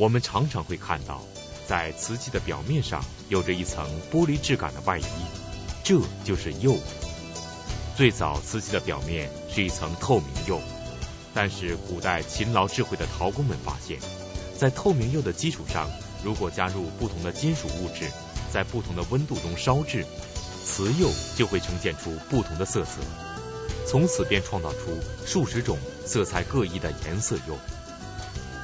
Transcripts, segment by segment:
我们常常会看到，在瓷器的表面上有着一层玻璃质感的外衣，这就是釉。最早瓷器的表面是一层透明釉，但是古代勤劳智慧的陶工们发现，在透明釉的基础上，如果加入不同的金属物质，在不同的温度中烧制，瓷釉就会呈现出不同的色泽。从此便创造出数十种色彩各异的颜色釉。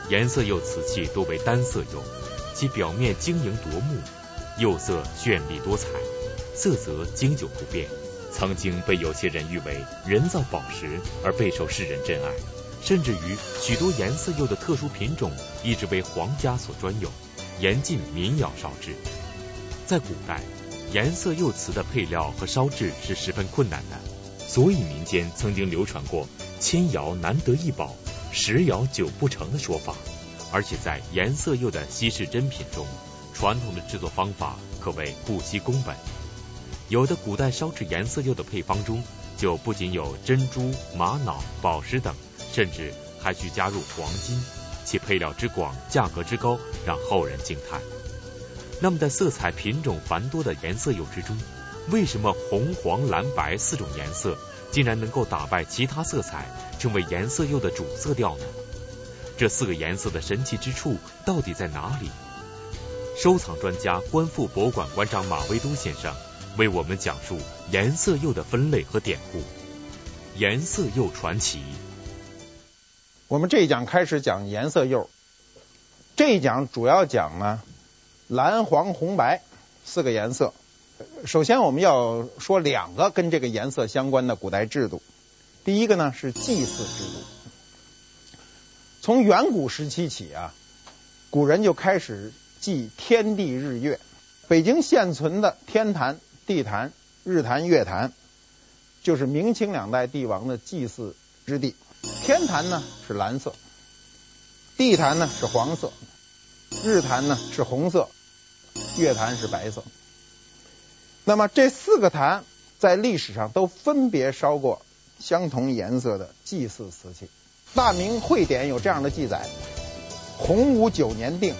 颜色釉瓷器多为单色釉，其表面晶莹夺目，釉色绚丽多彩，色泽经久不变。曾经被有些人誉为人造宝石而备受世人珍爱，甚至于许多颜色釉的特殊品种一直为皇家所专有，严禁民窑烧制。在古代，颜色釉瓷的配料和烧制是十分困难的，所以民间曾经流传过“千窑难得一宝，十窑九不成”的说法。而且在颜色釉的稀世珍品中，传统的制作方法可谓不惜工本。有的古代烧制颜色釉的配方中，就不仅有珍珠、玛瑙、宝石等，甚至还需加入黄金，其配料之广、价格之高，让后人惊叹。那么，在色彩品种繁多的颜色釉之中，为什么红、黄、蓝、白四种颜色竟然能够打败其他色彩，成为颜色釉的主色调呢？这四个颜色的神奇之处到底在哪里？收藏专家、观复博物馆馆长马维都先生。为我们讲述颜色釉的分类和典故，颜色釉传奇。我们这一讲开始讲颜色釉，这一讲主要讲呢蓝、黄、红、白四个颜色。首先我们要说两个跟这个颜色相关的古代制度。第一个呢是祭祀制度。从远古时期起啊，古人就开始祭天地日月。北京现存的天坛。地坛、日坛、月坛，就是明清两代帝王的祭祀之地。天坛呢是蓝色，地坛呢是黄色，日坛呢是红色，月坛是白色。那么这四个坛在历史上都分别烧过相同颜色的祭祀瓷器。《大明会典》有这样的记载：洪武九年定，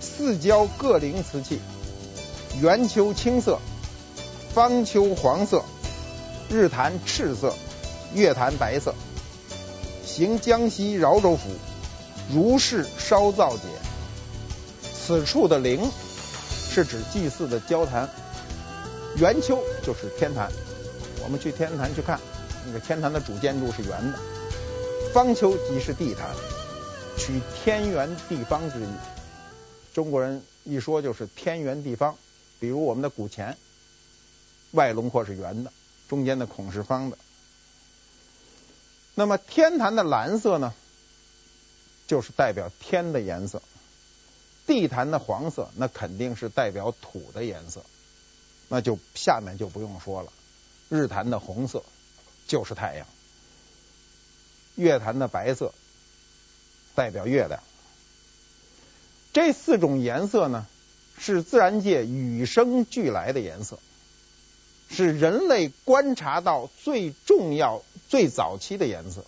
四郊各陵瓷器，圆丘青色。方丘黄色，日坛赤色，月坛白色。行江西饶州府，如是烧造解。此处的陵是指祭祀的交坛，圆丘就是天坛。我们去天坛去看，那个天坛的主建筑是圆的。方丘即是地坛，取天圆地方之意。中国人一说就是天圆地方，比如我们的古钱。外轮廓是圆的，中间的孔是方的。那么天坛的蓝色呢，就是代表天的颜色；地坛的黄色，那肯定是代表土的颜色。那就下面就不用说了。日坛的红色就是太阳，月坛的白色代表月亮。这四种颜色呢，是自然界与生俱来的颜色。是人类观察到最重要、最早期的颜色。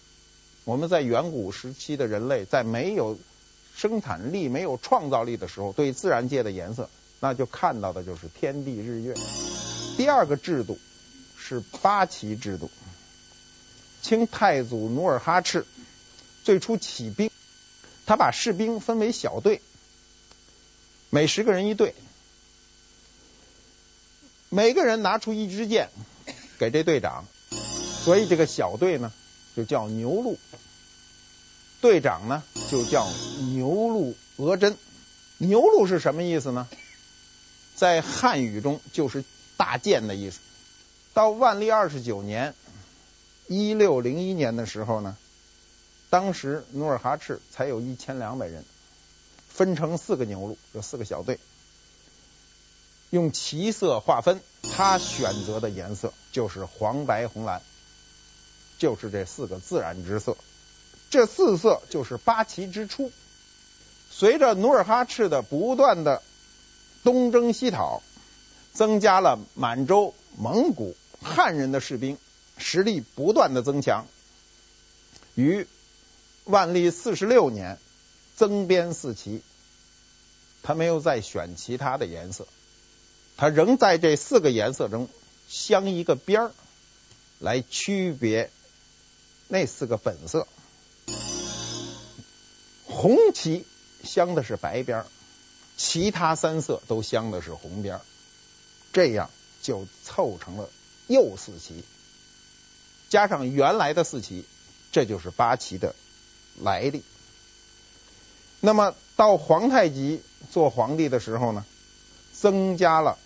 我们在远古时期的人类，在没有生产力、没有创造力的时候，对自然界的颜色，那就看到的就是天地日月。第二个制度是八旗制度。清太祖努尔哈赤最初起兵，他把士兵分为小队，每十个人一队。每个人拿出一支箭给这队长，所以这个小队呢就叫牛鹿，队长呢就叫牛鹿额真。牛鹿是什么意思呢？在汉语中就是大箭的意思。到万历二十九年，一六零一年的时候呢，当时努尔哈赤才有一千两百人，分成四个牛录，有四个小队。用旗色划分，他选择的颜色就是黄、白、红、蓝，就是这四个自然之色。这四色就是八旗之初。随着努尔哈赤的不断的东征西讨，增加了满洲、蒙古、汉人的士兵，实力不断的增强。于万历四十六年，增编四旗，他没有再选其他的颜色，他仍在这四个颜色中镶一个边儿，来区别那四个本色。红旗镶的是白边儿，其他三色都镶的是红边，这样就凑成了右四旗。加上原来的四旗，这就是八旗的来历。那么到皇太极做皇帝的时候呢，增加了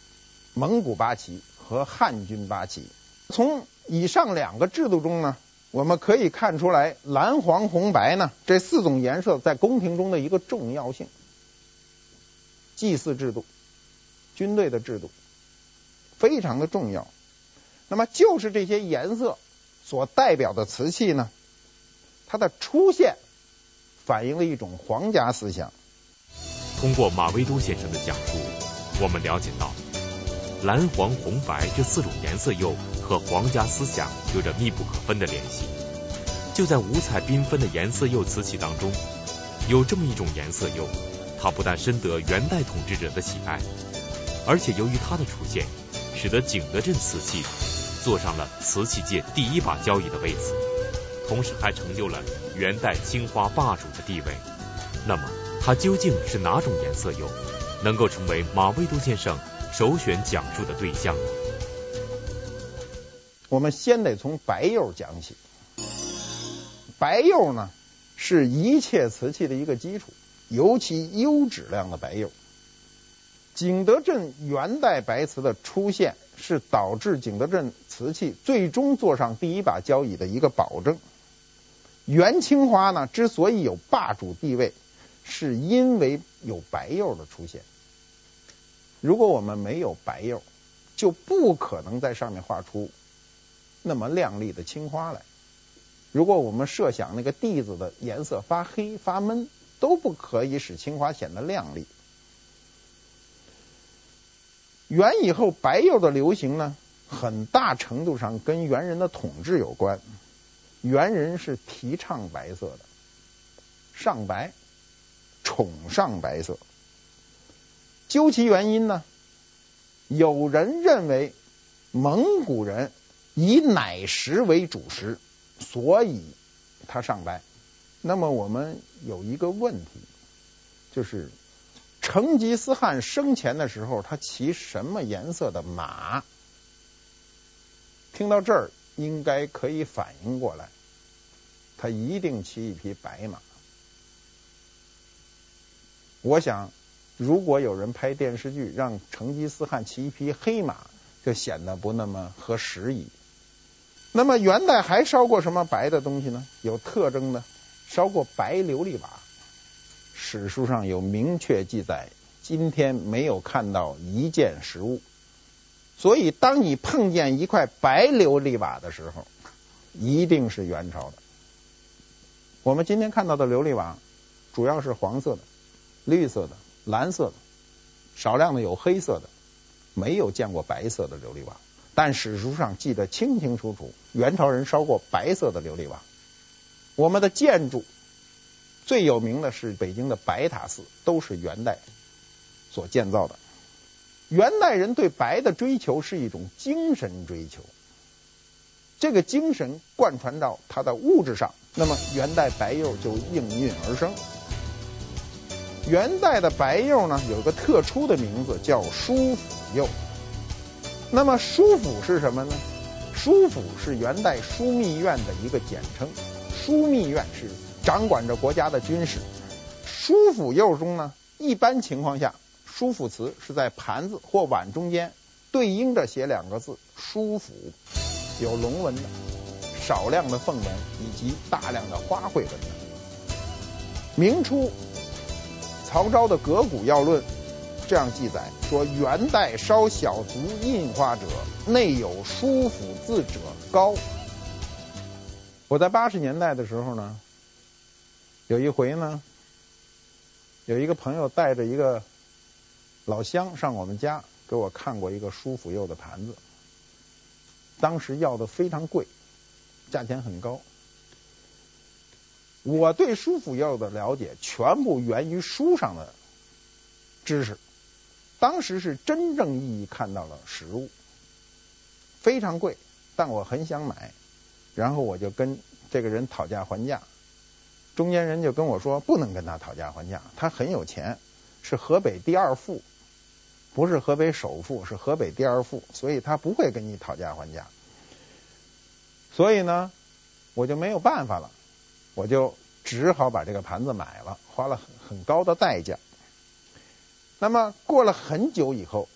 蒙古八旗和汉军八旗。从以上两个制度中呢，我们可以看出来蓝黄红白呢这四种颜色在宫廷中的一个重要性。祭祀制度、军队的制度非常的重要。那么就是这些颜色。所代表的瓷器呢，它的出现反映了一种皇家思想。通过马未都先生的讲述，我们了解到蓝、黄、红、白这四种颜色釉和皇家思想有着密不可分的联系。就在五彩缤纷的颜色釉瓷器当中，有这么一种颜色釉，它不但深得元代统治者的喜爱，而且由于它的出现，使得景德镇瓷器。坐上了瓷器界第一把交椅的位子，同时还成就了元代青花霸主的地位。那么，它究竟是哪种颜色釉，能够成为马未都先生首选讲述的对象呢？我们先得从白釉讲起。白釉呢，是一切瓷器的一个基础，尤其优质量的白釉。景德镇元代白瓷的出现，是导致景德镇瓷器最终坐上第一把交椅的一个保证。元青花呢，之所以有霸主地位，是因为有白釉的出现。如果我们没有白釉，就不可能在上面画出那么亮丽的青花来。如果我们设想那个地子的颜色发黑发闷，都不可以使青花显得亮丽。元以后白釉的流行呢，很大程度上跟元人的统治有关。元人是提倡白色的，上白，崇尚白色。究其原因呢，有人认为蒙古人以奶食为主食，所以他上白。那么我们有一个问题，就是。成吉思汗生前的时候，他骑什么颜色的马？听到这儿，应该可以反应过来，他一定骑一匹白马。我想，如果有人拍电视剧让成吉思汗骑一匹黑马，就显得不那么合时宜。那么元代还烧过什么白的东西呢？有特征的，烧过白琉璃瓦。史书上有明确记载，今天没有看到一件实物，所以当你碰见一块白琉璃瓦的时候，一定是元朝的。我们今天看到的琉璃瓦主要是黄色的、绿色的、蓝色的，少量的有黑色的，没有见过白色的琉璃瓦。但史书上记得清清楚楚，元朝人烧过白色的琉璃瓦。我们的建筑。最有名的是北京的白塔寺，都是元代所建造的。元代人对白的追求是一种精神追求，这个精神贯穿到它的物质上，那么元代白釉就应运而生。元代的白釉呢，有一个特殊的名字叫书府釉。那么书府是什么呢？书府是元代枢密院的一个简称，枢密院是。掌管着国家的军事，书府釉中呢，一般情况下，书府词是在盘子或碗中间对应着写两个字“书府”，有龙纹的，少量的凤纹以及大量的花卉纹。明初曹昭的《格古要论》这样记载说：“元代烧小卒印花者，内有书府字者高。”我在八十年代的时候呢。有一回呢，有一个朋友带着一个老乡上我们家，给我看过一个舒府釉的盘子，当时要的非常贵，价钱很高。我对舒府釉的了解全部源于书上的知识，当时是真正意义看到了实物，非常贵，但我很想买，然后我就跟这个人讨价还价，中间人就跟我说不能跟他讨价还价，他很有钱，是河北第二富，不是河北首富，是河北第二富，所以他不会跟你讨价还价，所以呢，我就没有办法了。我就只好把这个盘子买了，花了很很高的代价。那么过了很久以后，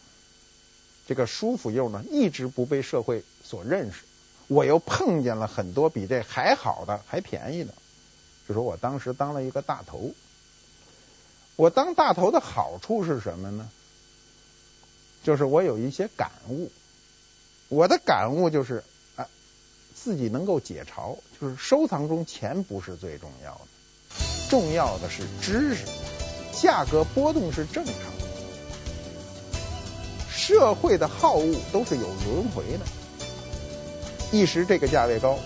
这个舒府釉呢一直不被社会所认识。我又碰见了很多比这还好的、还便宜的，就说我当时当了一个大头。我当大头的好处是什么呢？就是我有一些感悟。我的感悟就是。啊自己能够解嘲，就是收藏中钱不是最重要的，重要的是知识。价格波动是正常的，社会的好恶都是有轮回的，一时这个价位高，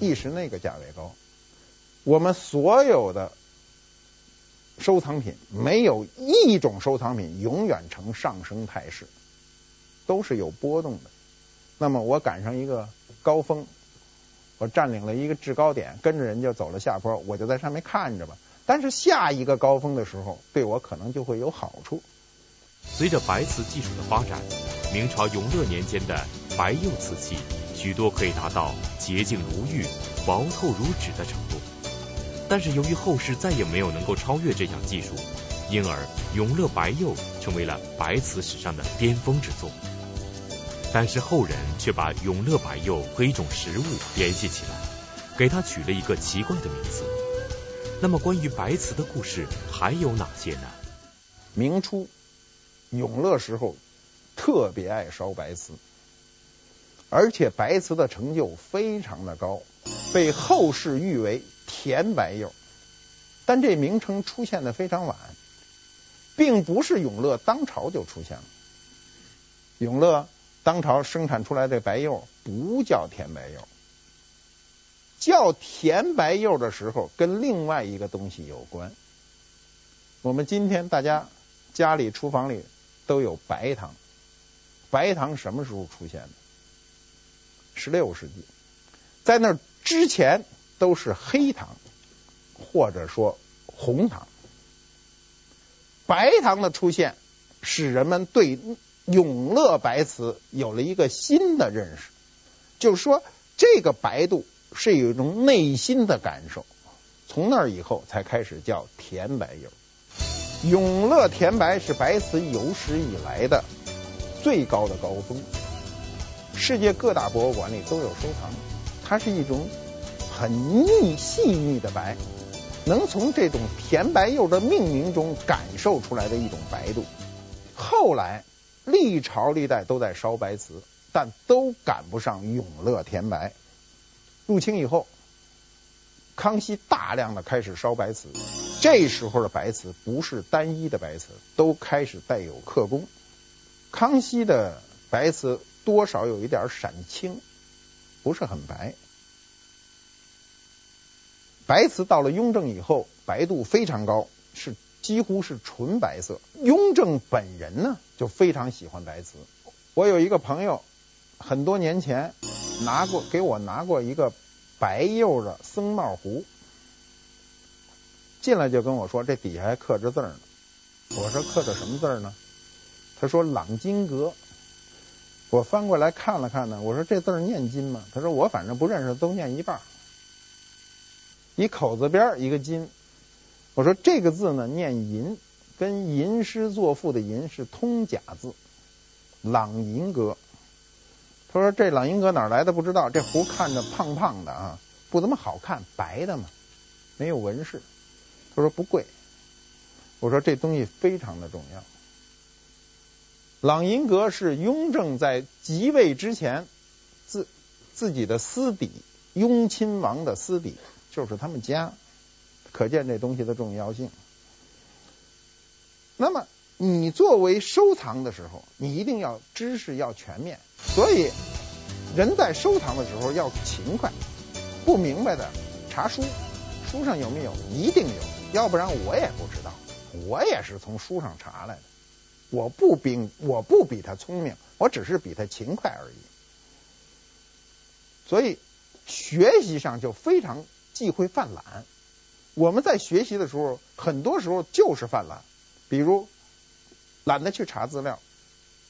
一时那个价位高。我们所有的收藏品，没有一种收藏品永远呈上升态势，都是有波动的。那么我赶上一个高峰。我占领了一个制高点，跟着人就走了下坡，我就在上面看着吧。但是下一个高峰的时候，对我可能就会有好处。随着白瓷技术的发展，明朝永乐年间的白釉瓷器许多可以达到洁净如玉、薄透如纸的程度。但是由于后世再也没有能够超越这项技术，因而永乐白釉成为了白瓷史上的巅峰之作。但是后人却把永乐白釉和一种食物联系起来，给它取了一个奇怪的名字。那么关于白瓷的故事还有哪些呢？明初永乐时候特别爱烧白瓷，而且白瓷的成就非常的高，被后世誉为甜白釉。但这名称出现的非常晚，并不是永乐当朝就出现了。永乐。当朝生产出来的白釉不叫甜白釉，叫甜白釉的时候跟另外一个东西有关。我们今天大家家里厨房里都有白糖，白糖什么时候出现的？十六世纪，在那之前都是黑糖或者说红糖，白糖的出现使人们对。永乐白瓷有了一个新的认识，就是说这个白度是有一种内心的感受。从那以后才开始叫甜白釉。永乐甜白是白瓷有史以来的最高的高峰，世界各大博物馆里都有收藏。它是一种很腻细腻的白，能从这种甜白釉的命名中感受出来的一种白度。后来。历朝历代都在烧白瓷，但都赶不上永乐甜白。入清以后，康熙大量的开始烧白瓷，这时候的白瓷不是单一的白瓷，都开始带有刻工。康熙的白瓷多少有一点闪青，不是很白。白瓷到了雍正以后，白度非常高，是。几乎是纯白色。雍正本人呢，就非常喜欢白瓷。我有一个朋友，很多年前拿过给我拿过一个白釉的僧帽壶，进来就跟我说，这底下还刻着字呢。我说刻着什么字呢？他说朗金阁。我翻过来看了看呢，我说这字念金吗？他说我反正不认识，都念一半。一口字边一个金。我说这个字呢，念吟，跟吟诗作赋的吟是通假字，朗吟阁。他说这朗吟阁哪来的不知道，这壶看着胖胖的啊，不怎么好看，白的嘛，没有纹饰。他说不贵。我说这东西非常的重要。朗吟阁是雍正在即位之前自自己的私邸，雍亲王的私邸，就是他们家。可见这东西的重要性。那么，你作为收藏的时候，你一定要知识要全面。所以，人在收藏的时候要勤快，不明白的查书，书上有没有？一定有，要不然我也不知道。我也是从书上查来的。我不比我不比他聪明，我只是比他勤快而已。所以学习上就非常忌讳犯懒。我们在学习的时候，很多时候就是犯懒，比如懒得去查资料。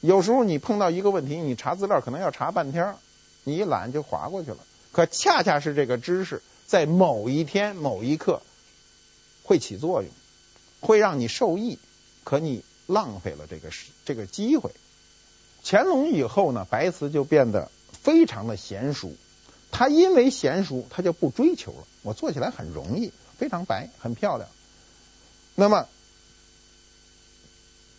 有时候你碰到一个问题，你查资料可能要查半天，你一懒就划过去了。可恰恰是这个知识，在某一天某一刻会起作用，会让你受益。可你浪费了这个时这个机会。乾隆以后呢，白瓷就变得非常的娴熟。他因为娴熟，他就不追求了。我做起来很容易。非常白，很漂亮。那么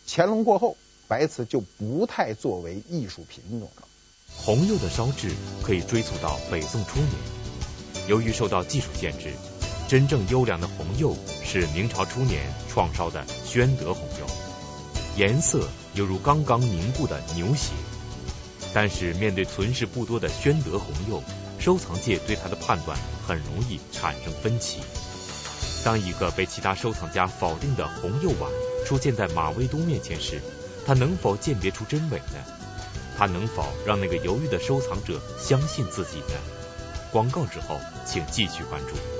乾隆过后，白瓷就不太作为艺术品种了。红釉的烧制可以追溯到北宋初年。由于受到技术限制，真正优良的红釉是明朝初年创烧的宣德红釉，颜色犹如刚刚凝固的牛血。但是面对存世不多的宣德红釉，收藏界对它的判断很容易产生分歧。当一个被其他收藏家否定的红釉碗出现在马未都面前时，他能否鉴别出真伪呢？他能否让那个犹豫的收藏者相信自己呢？广告之后，请继续关注。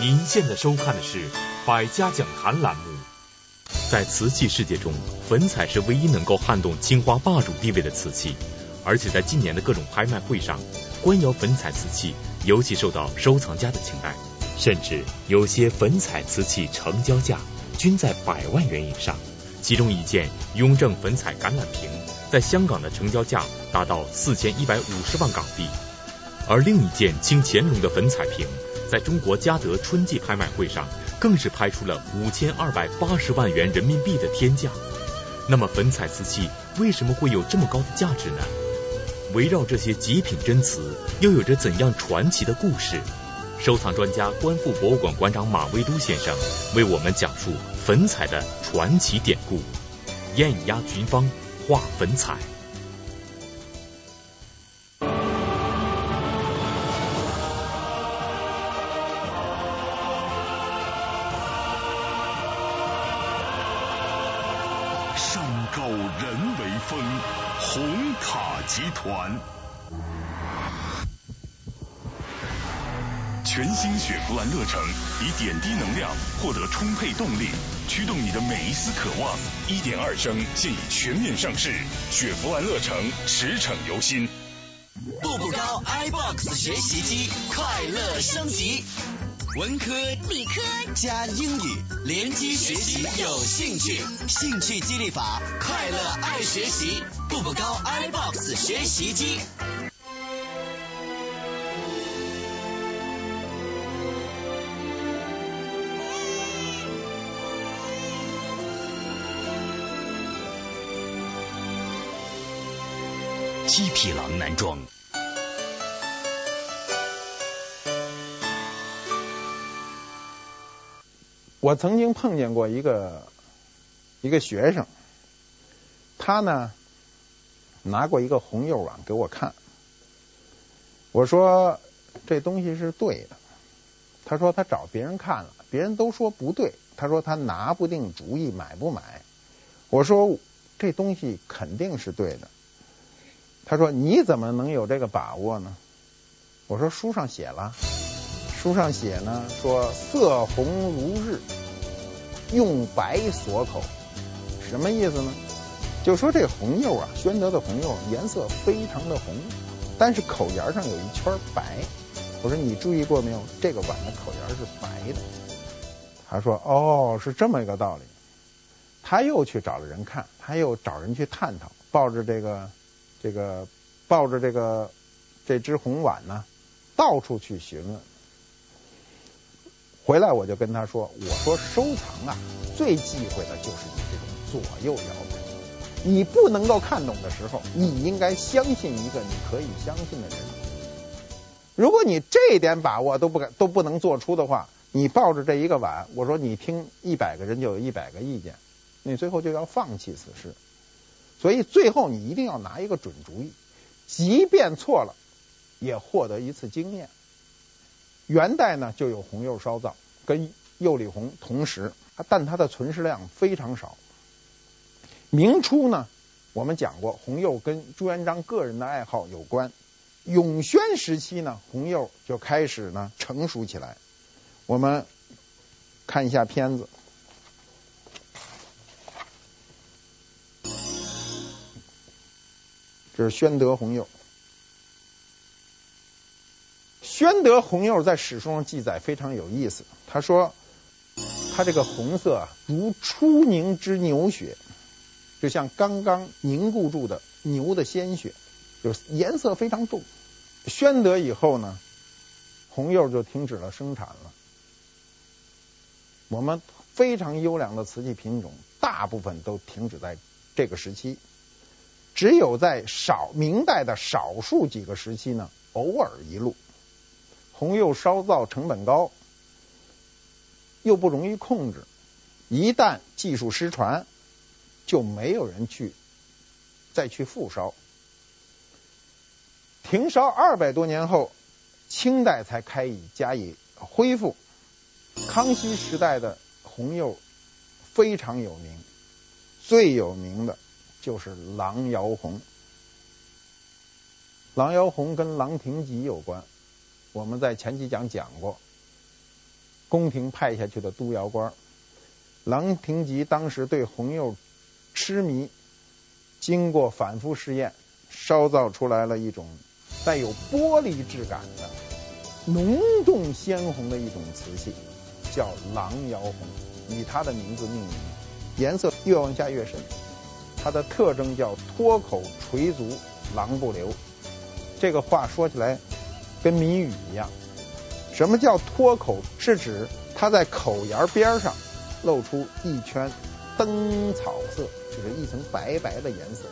您现在收看的是《百家讲坛》栏目。在瓷器世界中，粉彩是唯一能够撼动青花霸主地位的瓷器，而且在近年的各种拍卖会上。官窑粉彩瓷器尤其受到收藏家的青睐，甚至有些粉彩瓷器成交价均在百万元以上。其中一件雍正粉彩橄榄瓶，在香港的成交价达到四千一百五十万港币，而另一件清乾隆的粉彩瓶，在中国嘉德春季拍卖会上更是拍出了五千二百八十万元人民币的天价。那么，粉彩瓷器为什么会有这么高的价值呢？围绕这些极品真瓷，又有着怎样传奇的故事？收藏专家、观复博物馆馆长马未都先生为我们讲述粉彩的传奇典故。艳压群芳，画粉彩。集团全新雪佛兰乐城，以点滴能量获得充沛动力，驱动你的每一丝渴望。一点二升现已全面上市，雪佛兰乐城驰骋由心。步步高 iBox 学习机，快乐升级。文科、理科加英语，联机学习有兴趣，兴趣激励法，快乐爱学习，步步高 iBox 学习机。七匹狼男装。我曾经碰见过一个一个学生，他呢拿过一个红釉碗给我看，我说这东西是对的，他说他找别人看了，别人都说不对，他说他拿不定主意买不买，我说这东西肯定是对的，他说你怎么能有这个把握呢？我说书上写了。书上写呢，说色红如日，用白锁口，什么意思呢？就说这红釉啊，宣德的红釉颜色非常的红，但是口沿上有一圈白。我说你注意过没有？这个碗的口沿是白的。他说哦，是这么一个道理。他又去找了人看，他又找人去探讨，抱着这个这个抱着这个这只红碗呢，到处去询问。回来我就跟他说：“我说收藏啊，最忌讳的就是你这种左右摇摆。你不能够看懂的时候，你应该相信一个你可以相信的人。如果你这一点把握都不敢都不能做出的话，你抱着这一个碗，我说你听一百个人就有一百个意见，你最后就要放弃此事。所以最后你一定要拿一个准主意，即便错了，也获得一次经验。元代呢就有红釉烧造，跟釉里红同时，但它的存世量非常少。明初呢，我们讲过红釉跟朱元璋个人的爱好有关。永宣时期呢，红釉就开始呢成熟起来。我们看一下片子，这是宣德红釉。宣德红釉在史书上记载非常有意思，他说它这个红色啊，如初凝之牛血，就像刚刚凝固住的牛的鲜血。就是颜色非常重，宣德以后呢，红釉就停止了生产了。我们非常优良的瓷器品种，大部分都停止在这个时期，只有在少明代的少数几个时期呢，偶尔一露。红釉烧造成本高，又不容易控制，一旦技术失传，就没有人去再去复烧。停烧二百多年后，清代才开以加以恢复。康熙时代的红釉非常有名，最有名的就是郎窑红。郎窑红跟郎廷吉有关，我们在前几讲讲过。宫廷派下去的督窑官，郎廷吉当时对红釉痴迷，经过反复试验，烧造出来了一种。带有玻璃质感的浓重鲜红的一种瓷器，叫郎窑红，以它的名字命名。颜色越往下越深，它的特征叫脱口垂足，郎不留。这个话说起来跟谜语一样。什么叫脱口？是指它在口沿边上露出一圈灯草色，就是一层白白的颜色。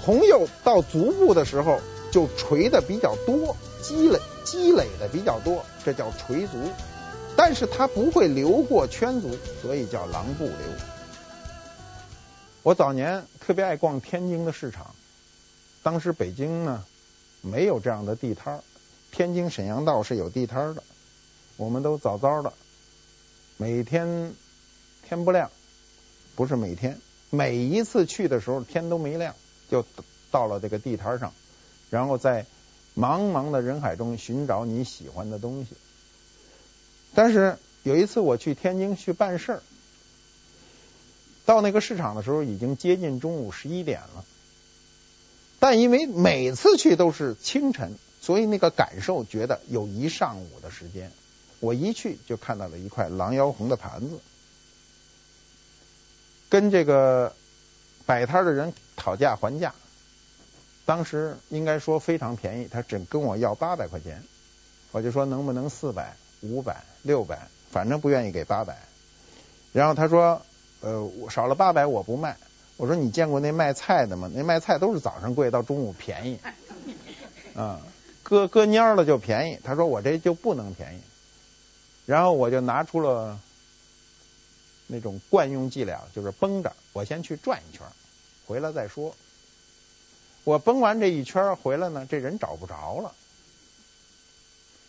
红釉到足部的时候。就垂的比较多，积累积累的比较多，这叫垂足。但是它不会流过圈足，所以叫郎不流。我早年特别爱逛天津的市场，当时北京呢没有这样的地摊儿，天津沈阳道是有地摊的。我们都早早的，每天天不亮，不是每天，每一次去的时候天都没亮，就到了这个地摊上。然后在茫茫的人海中寻找你喜欢的东西。但是有一次我去天津去办事儿，到那个市场的时候已经接近中午十一点了。但因为每次去都是清晨，所以那个感受觉得有一上午的时间。我一去就看到了一块狼妖红的盘子，跟这个摆摊的人讨价还价。当时应该说非常便宜，他只跟我要八百块钱，我就说能不能四百、五百、六百，反正不愿意给八百。然后他说，呃，少了八百我不卖。我说你见过那卖菜的吗？那卖菜都是早上贵，到中午便宜。啊，割割蔫了就便宜。他说我这就不能便宜。然后我就拿出了那种惯用伎俩，就是绷着，我先去转一圈，回来再说。我崩完这一圈回来呢，这人找不着了。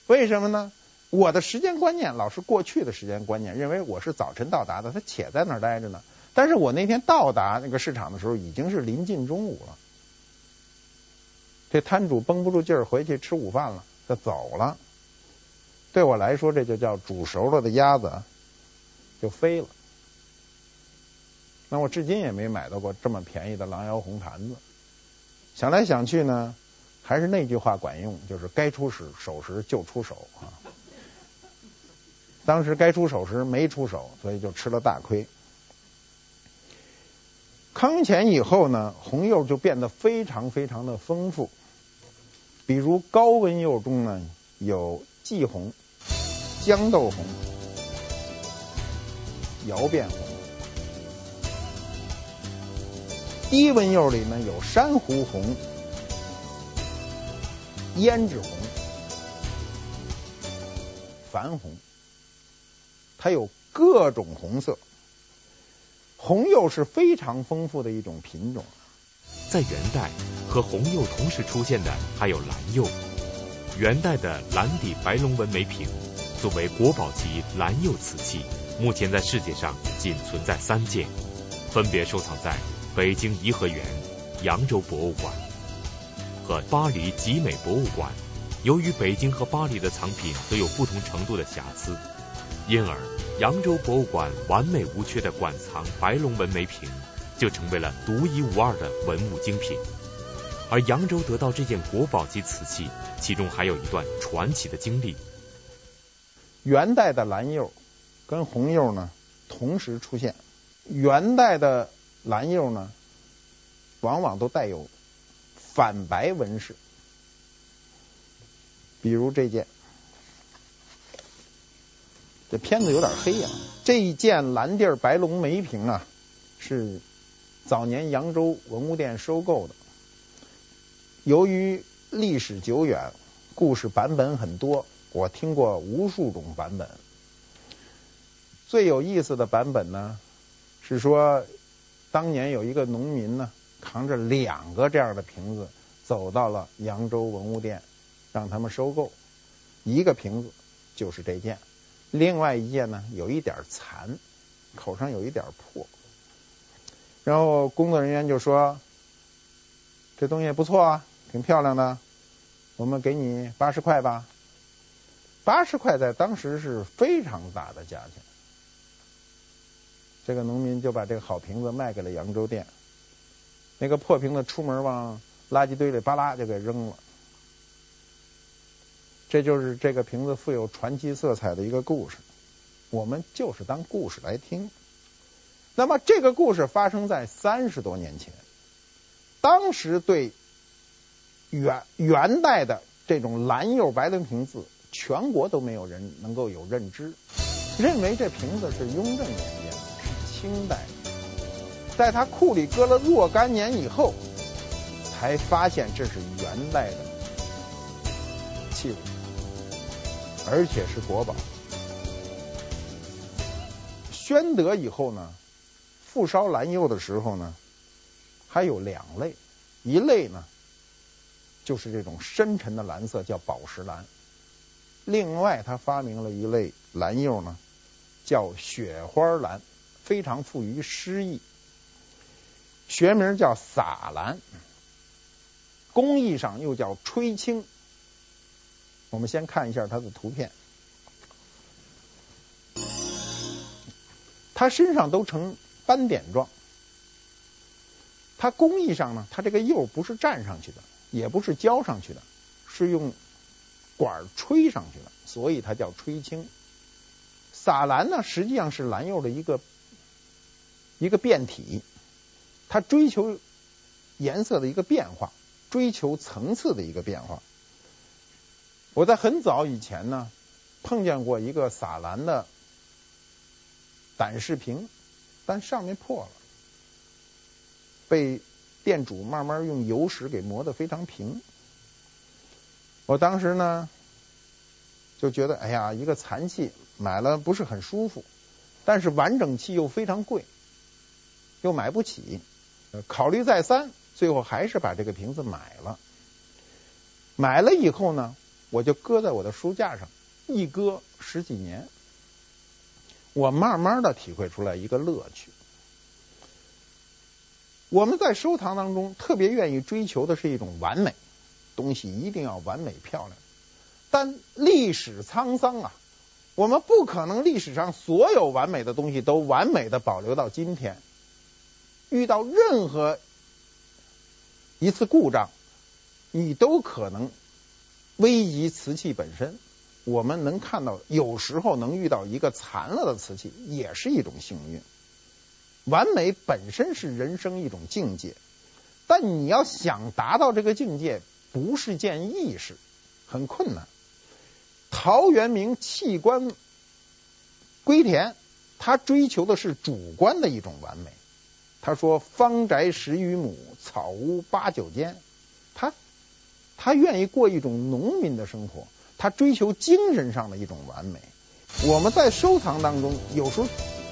为什么呢？我的时间观念老是过去的时间观念，认为我是早晨到达的，他且在那儿待着呢。但是我那天到达那个市场的时候，已经是临近中午了。这摊主绷不住劲儿回去吃午饭了，他走了。对我来说，这就叫煮熟了的鸭子就飞了。那我至今也没买到过这么便宜的狼窑红坛子。想来想去呢，还是那句话管用，就是该出手手时就出手啊。当时该出手时没出手，所以就吃了大亏。康乾以后呢，红釉就变得非常非常的丰富，比如高温釉中呢有霁红、豇豆红、窑变红。低温釉里呢有珊瑚红、胭脂红、矾红，它有各种红色。红釉是非常丰富的一种品种。在元代和红釉同时出现的还有蓝釉，元代的蓝底白龙纹梅瓶，作为国宝级蓝釉瓷器，目前在世界上仅存在三件，分别收藏在北京颐和园、扬州博物馆和巴黎集美博物馆。由于北京和巴黎的藏品都有不同程度的瑕疵，因而扬州博物馆完美无缺的馆藏白龙纹梅瓶，就成为了独一无二的文物精品。而扬州得到这件国宝级瓷器，其中还有一段传奇的经历。元代的蓝釉跟红釉呢同时出现，元代的蓝釉呢往往都带有反白纹饰。比如这件，这片子有点黑呀、这一件蓝底白龙梅瓶啊，是早年扬州文物店收购的。由于历史久远，故事版本很多，我听过无数种版本。最有意思的版本呢，是说当年有一个农民呢，扛着两个这样的瓶子，走到了扬州文物店。让他们收购一个瓶子，就是这件；另外一件呢，有一点残，口上有一点破。然后工作人员就说：“这东西不错啊，挺漂亮的，我们给你八十块吧。”八十块在当时是非常大的价钱。这个农民就把这个好瓶子卖给了扬州店，那个破瓶子出门往垃圾堆里巴拉就给扔了。这就是这个瓶子富有传奇色彩的一个故事，我们就是当故事来听。那么这个故事发生在三十多年前，当时对元元代的这种蓝釉白龙瓶子，全国都没有人能够有认知，认为这瓶子是雍正年间的，是清代的，在他库里搁了若干年以后，才发现这是元代的器物。而且是国宝。宣德以后呢，复烧蓝釉的时候呢，还有两类，一类呢就是这种深沉的蓝色，叫宝石蓝；另外，他发明了一类蓝釉呢，叫雪花蓝，非常富于诗意，学名叫洒蓝，工艺上又叫吹青。我们先看一下它的图片，它身上都呈斑点状。它工艺上呢，它这个釉不是蘸上去的，也不是浇上去的，是用管吹上去的，所以它叫吹青。洒蓝呢，实际上是蓝釉的一个一个变体，它追求颜色的一个变化，追求层次的一个变化。我在很早以前呢，碰见过一个洒蓝的胆式瓶，但上面破了，被店主慢慢用油石给磨得非常平。我当时呢就觉得，哎呀，一个残器买了不是很舒服，但是完整器又非常贵，又买不起。考虑再三，最后还是把这个瓶子买了。买了以后呢，我就搁在我的书架上，一搁十几年，我慢慢的体会出来一个乐趣。我们在收藏当中特别愿意追求的是一种完美，东西一定要完美漂亮。但历史沧桑啊，我们不可能历史上所有完美的东西都完美的保留到今天。遇到任何一次故障，你都可能。危及瓷器本身，我们能看到，有时候能遇到一个残了的瓷器，也是一种幸运。完美本身是人生一种境界，但你要想达到这个境界，不是件易事，很困难。陶渊明弃官归田，他追求的是主观的一种完美。他说：“方宅十余亩，草屋八九间。”他。他愿意过一种农民的生活，他追求精神上的一种完美。我们在收藏当中，有时候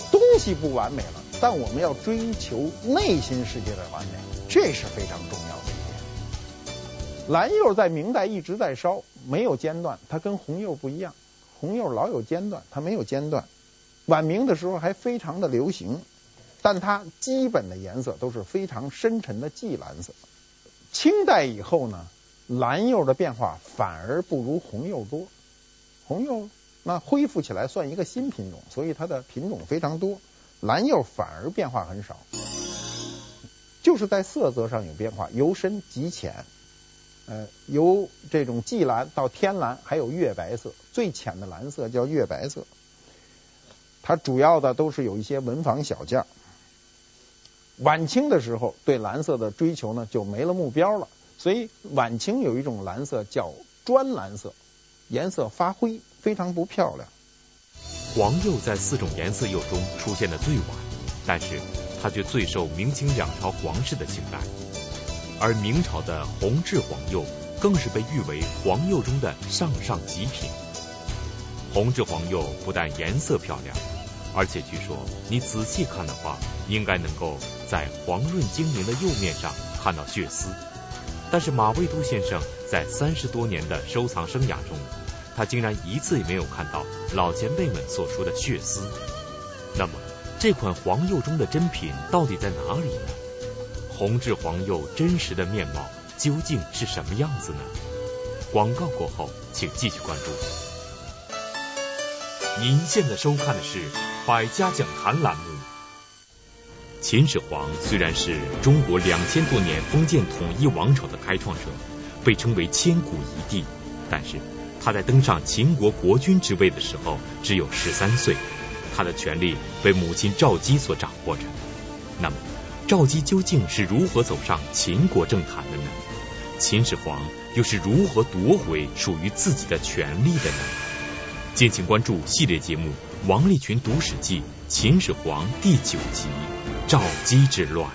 东西不完美了，但我们要追求内心世界的完美，这是非常重要的一点。蓝釉在明代一直在烧，没有间断，它跟红釉不一样，红釉老有间断，它没有间断。晚明的时候还非常的流行，但它基本的颜色都是非常深沉的霁蓝色。清代以后呢，蓝釉的变化反而不如红釉多，红釉那恢复起来算一个新品种，所以它的品种非常多，蓝釉反而变化很少，就是在色泽上有变化，由深及浅，呃，由这种霁蓝到天蓝，还有月白色，最浅的蓝色叫月白色。它主要的都是有一些文房小件。晚清的时候，对蓝色的追求呢就没了目标了，所以晚清有一种蓝色叫砖蓝色，颜色发灰，非常不漂亮。黄釉在四种颜色釉中出现的最晚，但是它却最受明清两朝皇室的青睐，而明朝的红质黄釉更是被誉为黄釉中的上上极品。红制黄釉不但颜色漂亮，而且据说你仔细看的话，应该能够在黄润晶莹的釉面上看到血丝。但是马未都先生在三十多年的收藏生涯中，他竟然一次也没有看到老前辈们所说的血丝。那么这款黄釉中的真品到底在哪里呢？红制黄釉真实的面貌究竟是什么样子呢？广告过后，请继续关注。您现在收看的是《百家讲坛》栏目。秦始皇虽然是中国两千多年封建统一王朝的开创者，被称为千古一帝，但是他在登上秦国国君之位的时候只有十三岁，他的权力被母亲赵姬所掌握着。那么，赵姬究竟是如何走上秦国政坛的呢？秦始皇又是如何夺回属于自己的权力的呢？敬请关注系列节目《王立群读史记·秦始皇》第九集《赵姬之乱》。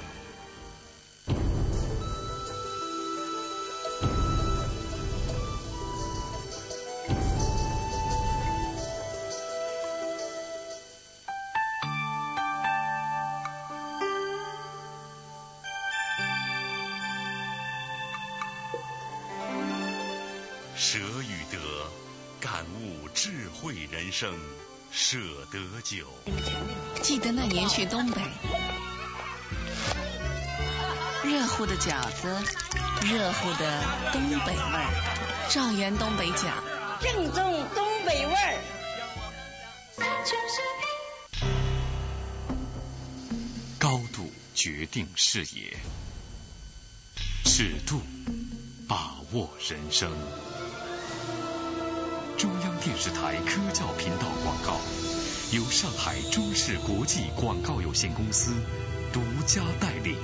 年去东北，热乎的饺子，热乎的东北味儿。赵源东北讲，正宗东北味儿。高度决定视野，尺度把握人生。中央电视台科教频道广告，由上海中视国际广告有限公司独家代理。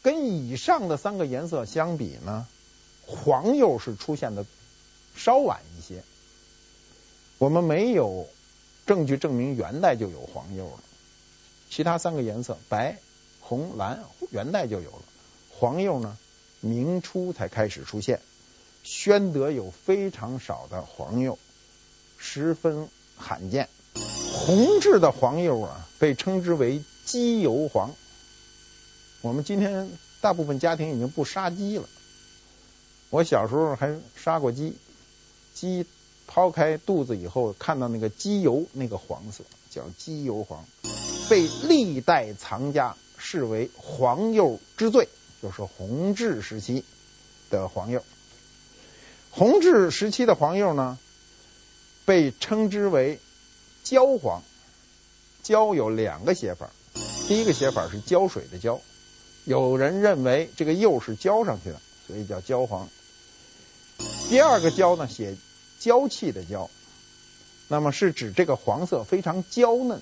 跟以上的三个颜色相比呢，黄釉是出现的稍晚一些。我们没有证据证明元代就有黄釉了，其他三个颜色白。红蓝元代就有了，黄釉呢，明初才开始出现。宣德有非常少的黄釉，十分罕见。红质的黄釉啊，被称之为鸡油黄。我们今天大部分家庭已经不杀鸡了，我小时候还杀过鸡，鸡抛开肚子以后，看到那个鸡油，那个黄色叫鸡油黄，被历代藏家。视为黄釉之最，就是弘治时期的黄釉。弘治时期的黄釉呢，被称之为焦黄。焦有两个写法，第一个写法是浇水的浇，有人认为这个釉是浇上去的，所以叫焦黄。第二个焦呢，写娇气的娇，那么是指这个黄色非常娇嫩。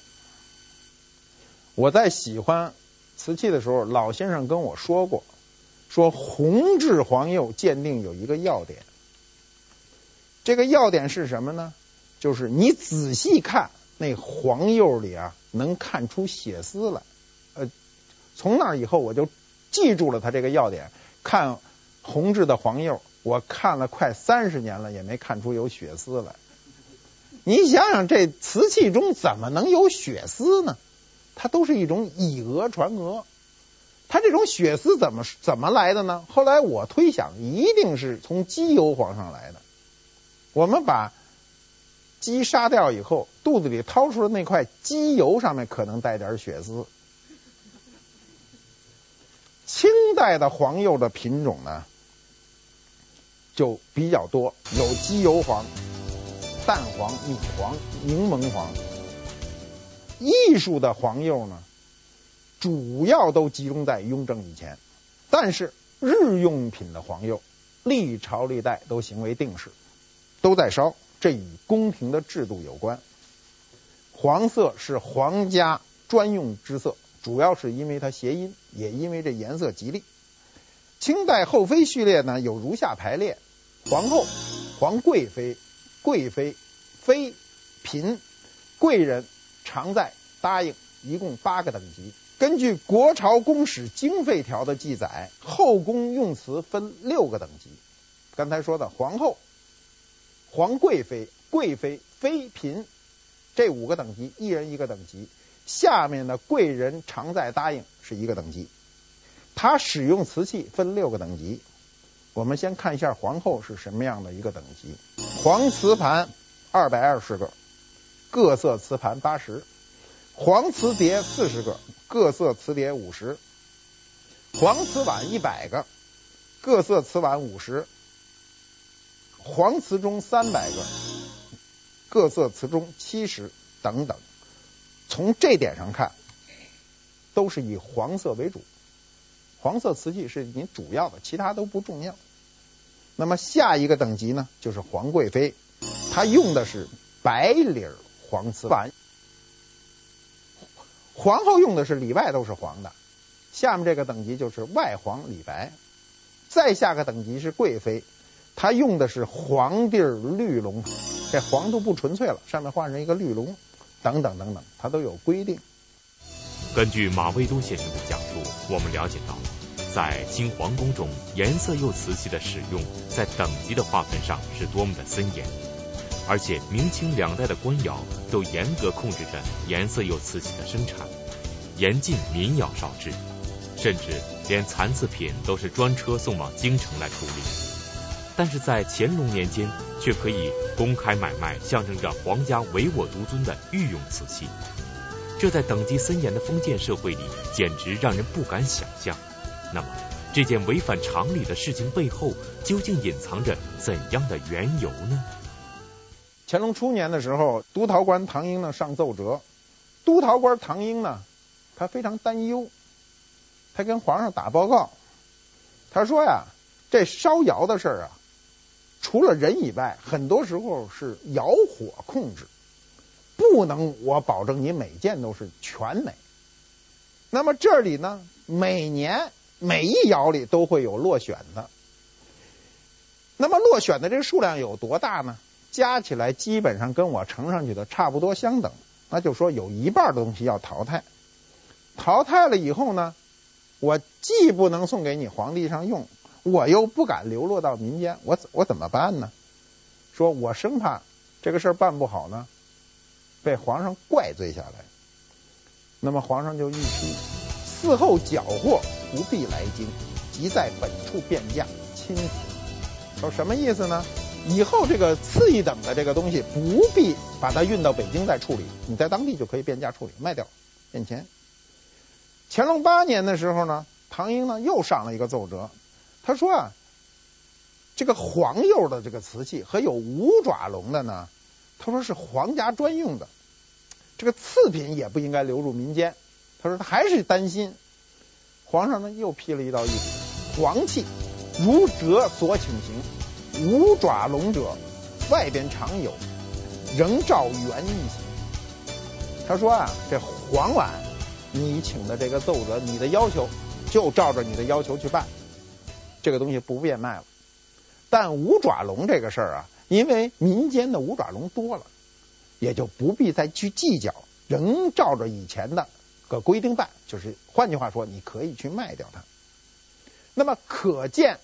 我在喜欢。瓷器的时候，老先生跟我说过，说红质黄釉鉴定有一个要点，这个要点是什么呢？就是你仔细看那黄釉里啊，能看出血丝来。呃，从那以后我就记住了他这个要点。看红质的黄釉，我看了快三十年了，也没看出有血丝来。你想想，这瓷器中怎么能有血丝呢？它都是一种以讹传讹。它这种血丝怎么怎么来的呢？后来我推想，一定是从鸡油黄上来的。我们把鸡杀掉以后，肚子里掏出的那块鸡油上面可能带点血丝。清代的黄釉的品种呢，就比较多，有鸡油黄、蛋黄、米黄、柠檬黄。艺术的黄釉呢，主要都集中在雍正以前，但是日用品的黄釉，历朝历代都行为定式，都在烧，这与宫廷的制度有关。黄色是皇家专用之色。主要是因为它谐音，也因为这颜色吉利。清代后妃序列呢，有如下排列：皇后、皇贵妃、贵妃、妃、嫔、贵人、常在、答应，一共八个等级。根据《国朝宫使经费条》的记载，后宫用词分六个等级。刚才说的皇后、皇贵妃、贵妃、妃、嫔这五个等级，一人一个等级。下面的贵人常在答应是一个等级，它使用瓷器分六个等级。我们先看一下皇后是什么样的一个等级：黄瓷盘二百二十个，各色瓷盘八十；黄瓷碟四十个，各色瓷碟五十；黄瓷碗一百个，各色瓷碗五十；黄瓷盅三百个，各色瓷盅七十等等。从这点上看，都是以黄色为主，黄色瓷器是你主要的，其他都不重要。那么下一个等级呢，就是皇贵妃，她用的是白里儿黄瓷碗。皇后用的是里外都是黄的，下面这个等级就是外黄里白。再下个等级是贵妃，她用的是黄地绿龙，这黄都不纯粹了，上面换上一个绿龙。等等等等，它都有规定。根据马未都先生的讲述，我们了解到，在清皇宫中，颜色釉瓷器的使用在等级的划分上是多么的森严，而且明清两代的官窑都严格控制着颜色釉瓷器的生产，严禁民窑烧制，甚至连残次品都是专车送往京城来处理。但是在乾隆年间，却可以公开买卖象征着皇家唯我独尊的御用瓷器，这在等级森严的封建社会里，简直让人不敢想象。那么，这件违反常理的事情背后，究竟隐藏着怎样的缘由呢？乾隆初年的时候，督陶官唐英呢上奏折，督陶官唐英呢，他非常担忧，他跟皇上打报告，他说呀，这烧窑的事儿啊。除了人以外，很多时候是窑火控制，不能我保证你每件都是全美。那么这里呢，每年每一窑里都会有落选的。那么落选的这个数量有多大呢？加起来基本上跟我呈上去的差不多相等。那就说有一半的东西要淘汰。淘汰了以后呢，我既不能送给你皇帝上用。我又不敢流落到民间，我怎我怎么办呢？说我生怕这个事儿办不好呢，被皇上怪罪下来。那么皇上就御批：嗣后缴获不必来京，即在本处变价，亲此。说什么意思呢？以后这个次一等的这个东西不必把它运到北京再处理，你在当地就可以变价处理卖掉，变钱。乾隆八年的时候呢，唐英呢又上了一个奏折。他说啊，这个黄釉的这个瓷器和有五爪龙的呢，他说是皇家专用的，这个次品也不应该流入民间。他说他还是担心，皇上呢又批了一道諭旨：黄器如折所请行，五爪龙者外边常有，仍照原意。他说啊，这黄碗你请的这个奏折，你的要求就照着你的要求去办。这个东西不变卖了，但五爪龙这个事儿啊，因为民间的五爪龙多了，也就不必再去计较，仍照着以前的个规定办。就是换句话说，你可以去卖掉它。那么可见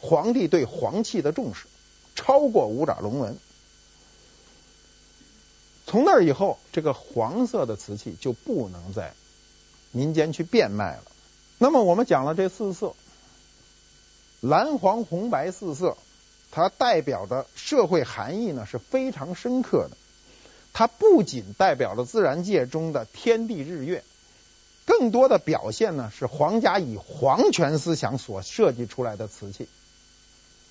皇帝对黄器的重视超过五爪龙纹。从那以后，这个黄色的瓷器就不能在民间去变卖了。那么我们讲了这四色，蓝、黄、红、白四色，它代表的社会含义呢是非常深刻的。它不仅代表了自然界中的天地日月，更多的表现呢是皇家以皇权思想所设计出来的瓷器。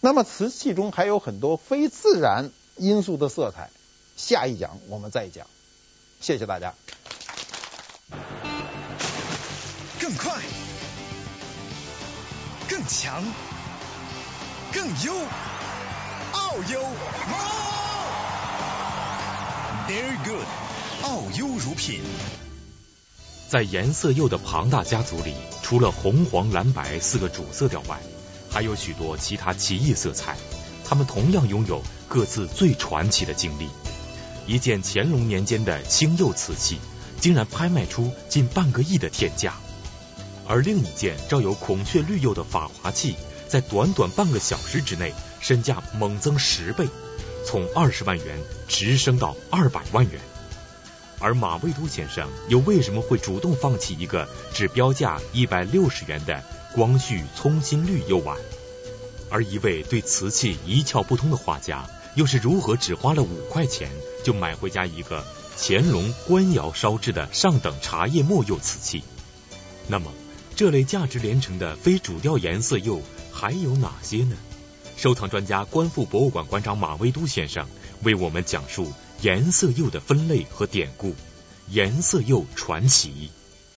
那么瓷器中还有很多非自然因素的色彩，下一讲我们再讲。谢谢大家。更快，更强，更优，奥优。Very good，奥优乳品。在颜色釉的庞大家族里，除了红、黄、蓝、白四个主色调外，还有许多其他奇异色彩。他们同样拥有各自最传奇的经历。一件乾隆年间的青釉瓷器，竟然拍卖出近半个亿的天价；而另一件照有孔雀绿釉的法华器，在短短半个小时之内，身价猛增十倍。从二十万元直升到二百万元，而马未都先生又为什么会主动放弃一个只标价一百六十元的光绪葱心绿釉碗？而一位对瓷器一窍不通的画家，又是如何只花了五块钱就买回家一个乾隆官窑烧制的上等茶叶末釉瓷器？那么，这类价值连城的非主调颜色釉还有哪些呢？收藏专家、观复博物馆馆长马未都先生为我们讲述颜色釉的分类和典故，颜色釉传奇。